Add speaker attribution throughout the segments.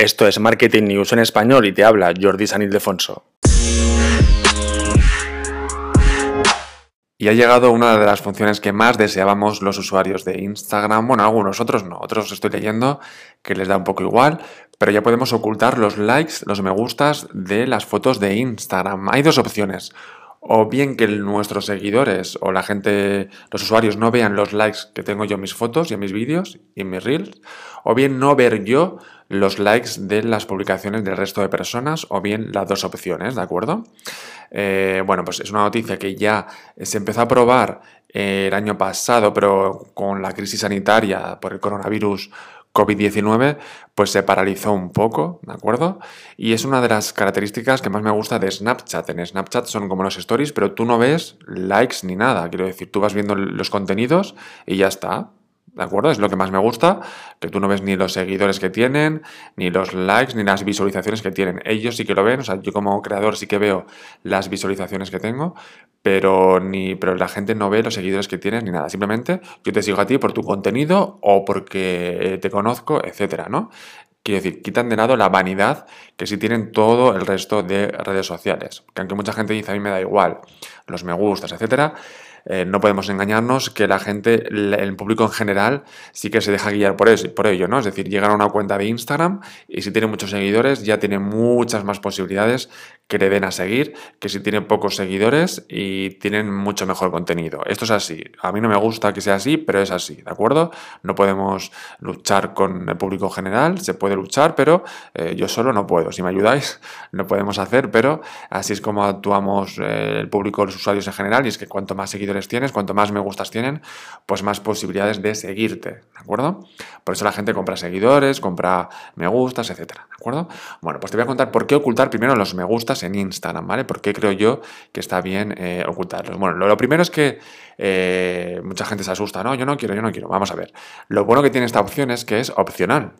Speaker 1: Esto es Marketing News en español y te habla Jordi San Ildefonso. Y ha llegado una de las funciones que más deseábamos los usuarios de Instagram. Bueno, algunos, otros no. Otros estoy leyendo que les da un poco igual. Pero ya podemos ocultar los likes, los me gustas de las fotos de Instagram. Hay dos opciones o bien que nuestros seguidores o la gente, los usuarios no vean los likes que tengo yo en mis fotos y en mis vídeos y en mis reels, o bien no ver yo los likes de las publicaciones del resto de personas, o bien las dos opciones, ¿de acuerdo? Eh, bueno, pues es una noticia que ya se empezó a probar el año pasado, pero con la crisis sanitaria por el coronavirus COVID-19, pues se paralizó un poco, ¿de acuerdo? Y es una de las características que más me gusta de Snapchat. En Snapchat son como los stories, pero tú no ves likes ni nada. Quiero decir, tú vas viendo los contenidos y ya está. ¿De acuerdo? Es lo que más me gusta, que tú no ves ni los seguidores que tienen, ni los likes, ni las visualizaciones que tienen. Ellos sí que lo ven, o sea, yo como creador sí que veo las visualizaciones que tengo, pero, ni, pero la gente no ve los seguidores que tienes ni nada. Simplemente yo te sigo a ti por tu contenido o porque te conozco, etcétera, ¿no? Quiero decir, quitan de lado la vanidad que sí tienen todo el resto de redes sociales. Que aunque mucha gente dice a mí me da igual los me gustas, etcétera, eh, no podemos engañarnos que la gente, el público en general, sí que se deja guiar por, eso, por ello, ¿no? Es decir, llegan a una cuenta de Instagram y si tiene muchos seguidores ya tiene muchas más posibilidades que le den a seguir que si tiene pocos seguidores y tienen mucho mejor contenido. Esto es así. A mí no me gusta que sea así, pero es así, ¿de acuerdo? No podemos luchar con el público en general, se puede luchar, pero eh, yo solo no puedo. Si me ayudáis, no podemos hacer, pero así es como actuamos eh, el público, los usuarios en general, y es que cuanto más seguidores tienes, cuanto más me gustas tienen, pues más posibilidades de seguirte, ¿de acuerdo? Por eso la gente compra seguidores, compra me gustas, etcétera, ¿de acuerdo? Bueno, pues te voy a contar por qué ocultar primero los me gustas en Instagram, ¿vale? ¿Por qué creo yo que está bien eh, ocultarlos? Bueno, lo, primero es que eh, mucha gente se asusta, ¿no? Yo no quiero, yo no quiero. Vamos a ver. Lo bueno que tiene esta opción es que es opcional.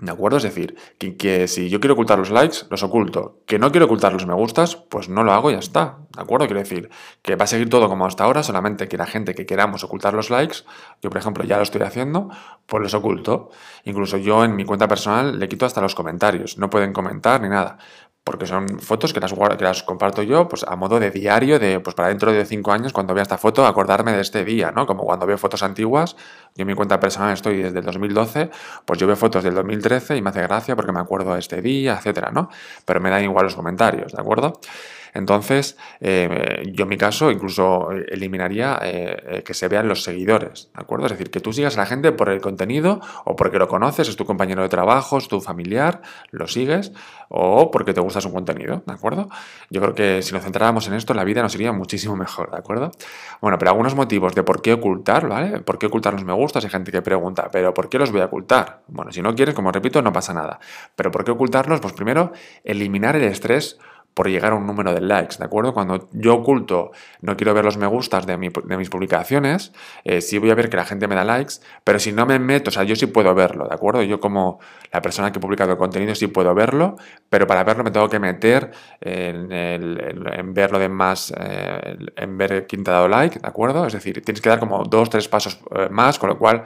Speaker 1: ¿De acuerdo? Es decir, que, si yo quiero ocultar los likes, los oculto. Que no quiero ocultar los me gustas, pues no lo hago y ya está. ¿De acuerdo? Quiero decir, que va a seguir todo como hasta ahora, solamente que la gente que queramos ocultar los likes, yo por ejemplo ya lo estoy haciendo, pues los oculto. Incluso yo en mi cuenta personal le quito hasta los comentarios. No pueden comentar ni nada porque son fotos que las, comparto yo pues a modo de diario, de pues para dentro de cinco años, cuando vea esta foto, acordarme de este día, ¿no? Como cuando veo fotos antiguas, yo en mi cuenta personal estoy desde el 2012, pues yo veo fotos del 2013 y me hace gracia porque me acuerdo de este día, etcétera, ¿no? Pero me dan igual los comentarios, ¿de acuerdo? Entonces, eh, yo en mi caso incluso eliminaría eh, eh, que se vean los seguidores, ¿de acuerdo? Es decir, que tú sigas a la gente por el contenido o porque lo conoces, es tu compañero de trabajo, es tu familiar, lo sigues o porque te gusta su contenido, ¿de acuerdo? Yo creo que si nos centráramos en esto, la vida nos iría muchísimo mejor, ¿de acuerdo? Bueno, pero algunos motivos de por qué ocultar, ¿vale? ¿Por qué ocultar los me gustas? Hay gente que pregunta, ¿pero por qué los voy a ocultar? Bueno, si no quieres, como repito, no pasa nada. Pero ¿por qué ocultarlos? Pues primero, eliminar el estrés por llegar a un número de likes, ¿de acuerdo? Cuando yo oculto, no quiero ver los me gustas de, mis publicaciones, eh, sí voy a ver que la gente me da likes, pero si no me meto, o sea, yo sí puedo verlo, ¿de acuerdo? Yo como la persona que he publicado el contenido sí puedo verlo, pero para verlo me tengo que meter en, en ver lo de más, eh, en ver quién te ha dado like, ¿de acuerdo? Es decir, tienes que dar como dos, tres pasos eh, más, con lo cual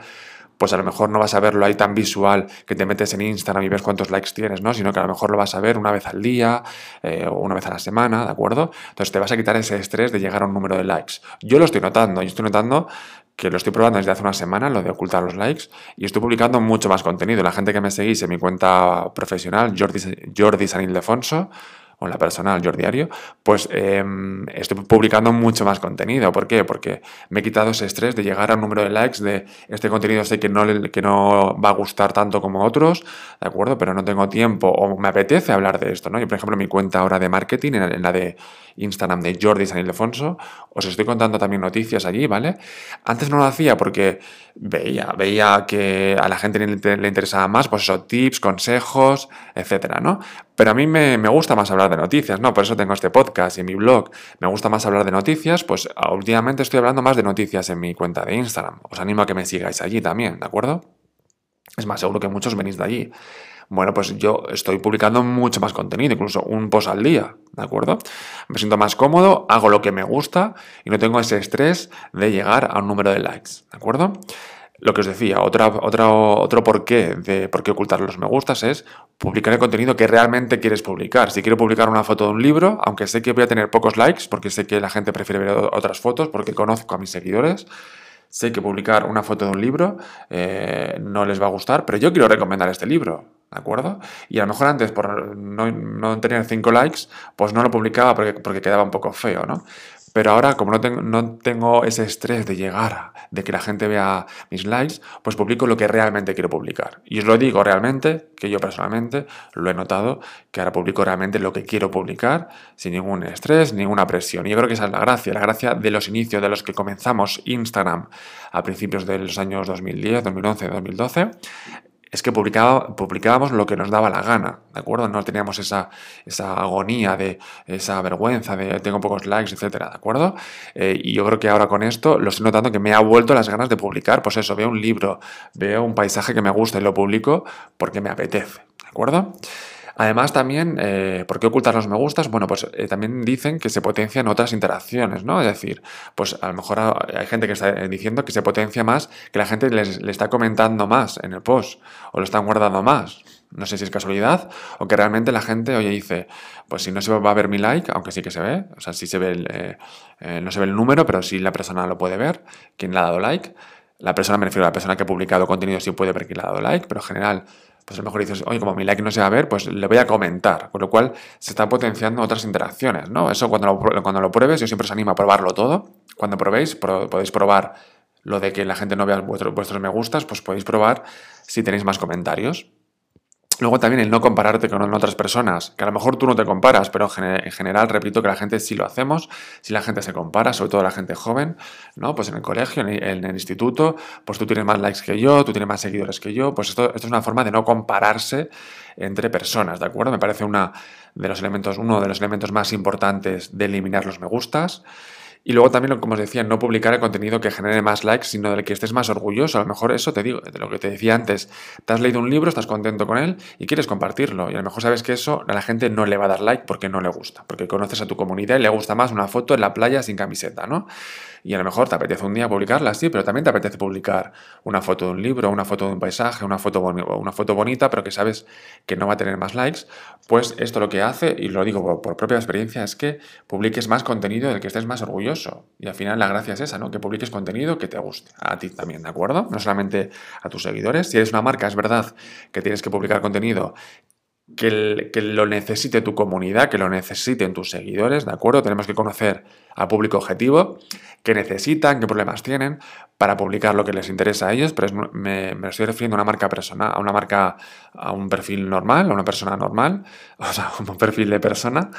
Speaker 1: pues a lo mejor no vas a verlo ahí tan visual que te metes en Instagram y ves cuántos likes tienes, ¿no? Sino que a lo mejor lo vas a ver una vez al día eh, o una vez a la semana, ¿de acuerdo? Entonces te vas a quitar ese estrés de llegar a un número de likes. Yo lo estoy notando, yo estoy notando que lo estoy probando desde hace una semana, lo de ocultar los likes, y estoy publicando mucho más contenido. La gente que me seguís en mi cuenta profesional, Jordi, Jordi San Ildefonso, o la personal, Jordi Diario, pues em, estoy publicando mucho más contenido. ¿Por qué? Porque me he quitado ese estrés de llegar a un número de likes de este contenido sé que no, que no va a gustar tanto como otros, ¿de acuerdo? Pero no tengo tiempo o me apetece hablar de esto, ¿no? Yo, por ejemplo, mi cuenta ahora de marketing, en la de Instagram de Jordi San Ildefonso, os estoy contando también noticias allí, ¿vale? Antes no lo hacía porque veía, veía que a la gente le, interesaba más, pues eso, tips, consejos, etcétera, ¿no? Pero a mí me, me gusta más hablar de noticias, ¿no? Por eso tengo este podcast y mi blog. Me gusta más hablar de noticias, pues últimamente estoy hablando más de noticias en mi cuenta de Instagram. Os animo a que me sigáis allí también, ¿de acuerdo? Es más, seguro que muchos venís de allí. Bueno, pues yo estoy publicando mucho más contenido, incluso un post al día, ¿de acuerdo? Me siento más cómodo, hago lo que me gusta y no tengo ese estrés de llegar a un número de likes, ¿de acuerdo? Lo que os decía, otra, otra, otro porqué de por qué ocultar los me gustas es publicar el contenido que realmente quieres publicar. Si quiero publicar una foto de un libro, aunque sé que voy a tener pocos likes, porque sé que la gente prefiere ver otras fotos, porque conozco a mis seguidores, sé que publicar una foto de un libro eh, no les va a gustar, pero yo quiero recomendar este libro. ¿De acuerdo? Y a lo mejor antes, por no, tener 5 likes, pues no lo publicaba porque, porque quedaba un poco feo, ¿no? Pero ahora, como no tengo, no tengo ese estrés de llegar, de que la gente vea mis likes, pues publico lo que realmente quiero publicar. Y os lo digo realmente, que yo personalmente lo he notado, que ahora publico realmente lo que quiero publicar, sin ningún estrés, ninguna presión. Y yo creo que esa es la gracia, la gracia de los inicios, de los que comenzamos Instagram a principios de los años 2010, 2011, 2012 es que publicábamos lo que nos daba la gana, ¿de acuerdo? No teníamos esa, esa agonía de esa vergüenza de tengo pocos likes, etcétera, ¿de acuerdo? Eh, y yo creo que ahora con esto lo estoy notando que me ha vuelto las ganas de publicar, pues eso, veo un libro, veo un paisaje que me gusta y lo publico porque me apetece, ¿de acuerdo? Además, también, eh, ¿por qué ocultar los me gustas? Bueno, pues eh, también dicen que se potencian otras interacciones, ¿no? Es decir, pues a lo mejor hay gente que está diciendo que se potencia más, que la gente le está comentando más en el post o lo están guardando más. No sé si es casualidad o que realmente la gente, oye, dice, pues si no se va a ver mi like, aunque sí que se ve, o sea, sí se ve eh, no se ve el número, pero sí la persona lo puede ver, quien le ha dado like. La persona, me refiero a la persona que ha publicado contenido, sí puede ver quién le ha dado like, pero en general pues a lo mejor dices, oye, como mi like no se va a ver, pues le voy a comentar, con lo cual se están potenciando otras interacciones, ¿no? Eso cuando lo, cuando lo pruebes, yo siempre os animo a probarlo todo. Cuando probéis, podéis probar lo de que la gente no vea vuestros me gustas, pues podéis probar si tenéis más comentarios. Luego también el no compararte con otras personas, que a lo mejor tú no te comparas, pero en general, repito, que la gente sí lo hacemos, si la gente se compara, sobre todo la gente joven, ¿no? Pues en el colegio, en el, instituto, pues tú tienes más likes que yo, tú tienes más seguidores que yo, pues esto, esto es una forma de no compararse entre personas, ¿de acuerdo? Me parece una de los elementos, uno de los elementos más importantes de eliminar los me gustas. Y luego también, como os decía, no publicar el contenido que genere más likes, sino del que estés más orgulloso. A lo mejor eso te digo, de lo que te decía antes. Te has leído un libro, estás contento con él y quieres compartirlo. Y a lo mejor sabes que eso a la gente no le va a dar like porque no le gusta. Porque conoces a tu comunidad y le gusta más una foto en la playa sin camiseta, ¿no? Y a lo mejor te apetece un día publicarla, sí, pero también te apetece publicar una foto de un libro, una foto de un paisaje, una foto, una foto bonita, pero que sabes que no va a tener más likes. Pues esto lo que hace, y lo digo por propia experiencia, es que publiques más contenido del que estés más orgulloso y al final la gracia es esa, ¿no? Que publiques contenido que te guste. A ti también, ¿de acuerdo? No solamente a tus seguidores. Si eres una marca, es verdad que tienes que publicar contenido que, lo necesite tu comunidad, que lo necesiten tus seguidores, ¿de acuerdo? Tenemos que conocer al público objetivo, qué necesitan, qué problemas tienen, para publicar lo que les interesa a ellos, pero me, me, estoy refiriendo a una marca personal, a una marca, a un perfil normal, a una persona normal, o sea, un perfil de persona,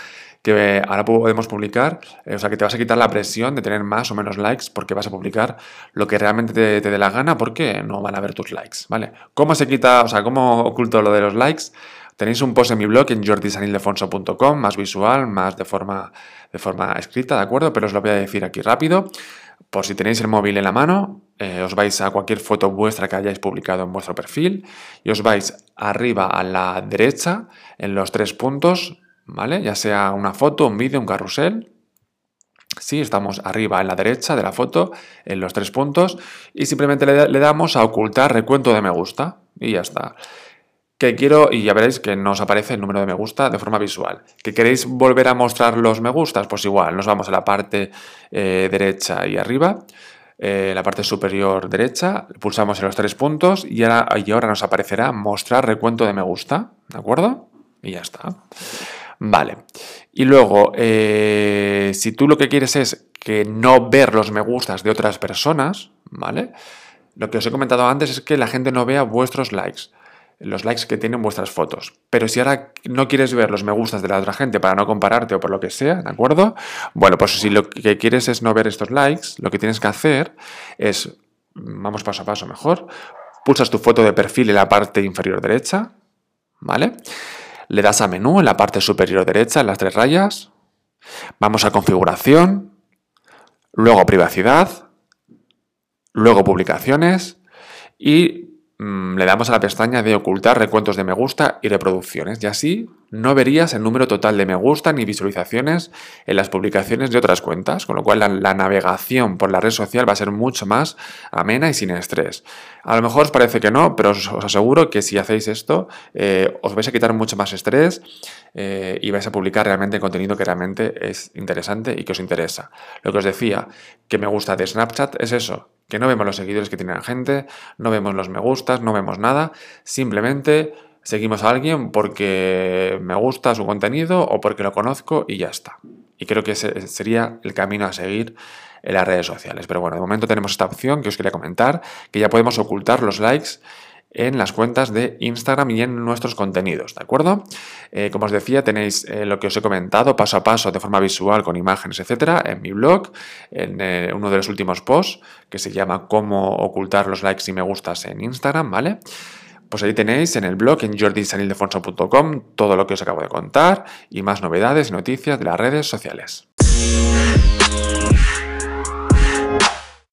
Speaker 1: que ahora podemos publicar, eh, o sea, que te vas a quitar la presión de tener más o menos likes porque vas a publicar lo que realmente te, te dé la gana porque no van a ver tus likes, ¿vale? ¿Cómo se quita, o sea, cómo oculto lo de los likes? Tenéis un post en mi blog en jordisanildefonso.com, más visual, más de forma, de forma escrita, ¿de acuerdo? Pero os lo voy a decir aquí rápido. Por si tenéis el móvil en la mano, eh, os vais a cualquier foto vuestra que hayáis publicado en vuestro perfil y os vais arriba a la derecha en los tres puntos ¿vale? Ya sea una foto, un vídeo, un carrusel. Sí, estamos arriba en la derecha de la foto, en los tres puntos, y simplemente le, damos a ocultar recuento de me gusta, y ya está. Que quiero, y ya veréis que nos aparece el número de me gusta de forma visual. ¿Que queréis volver a mostrar los me gustas? Pues igual, nos vamos a la parte eh, derecha y arriba, eh, la parte superior derecha, pulsamos en los tres puntos y ahora, y ahora nos aparecerá mostrar recuento de me gusta, ¿de acuerdo? Y ya está. Vale. Y luego, eh, si tú lo que quieres es que no ver los me gustas de otras personas, ¿vale? Lo que os he comentado antes es que la gente no vea vuestros likes, los likes que tienen vuestras fotos. Pero si ahora no quieres ver los me gustas de la otra gente para no compararte o por lo que sea, ¿de acuerdo? Bueno, pues si lo que quieres es no ver estos likes, lo que tienes que hacer es, vamos paso a paso mejor, pulsas tu foto de perfil en la parte inferior derecha, ¿vale? le das a menú en la parte superior derecha, en las tres rayas. Vamos a configuración, luego privacidad, luego publicaciones y le damos a la pestaña de ocultar recuentos de me gusta y reproducciones y así no verías el número total de me gusta ni visualizaciones en las publicaciones de otras cuentas, con lo cual la, navegación por la red social va a ser mucho más amena y sin estrés. A lo mejor os parece que no, pero os, aseguro que si hacéis esto eh, os vais a quitar mucho más estrés eh, y vais a publicar realmente contenido que realmente es interesante y que os interesa. Lo que os decía, que me gusta de Snapchat es eso, que no vemos los seguidores que tiene la gente, no vemos los me gustas, no vemos nada, simplemente seguimos a alguien porque me gusta su contenido o porque lo conozco y ya está. Y creo que ese sería el camino a seguir en las redes sociales. Pero bueno, de momento tenemos esta opción que os quería comentar, que ya podemos ocultar los likes en las cuentas de Instagram y en nuestros contenidos, ¿de acuerdo? Eh, como os decía, tenéis eh, lo que os he comentado paso a paso de forma visual con imágenes, etcétera, en mi blog, en eh, uno de los últimos posts que se llama Cómo ocultar los likes y me gustas en Instagram, ¿vale? Pues ahí tenéis en el blog, en jordisanildefonso.com, todo lo que os acabo de contar y más novedades y noticias de las redes sociales.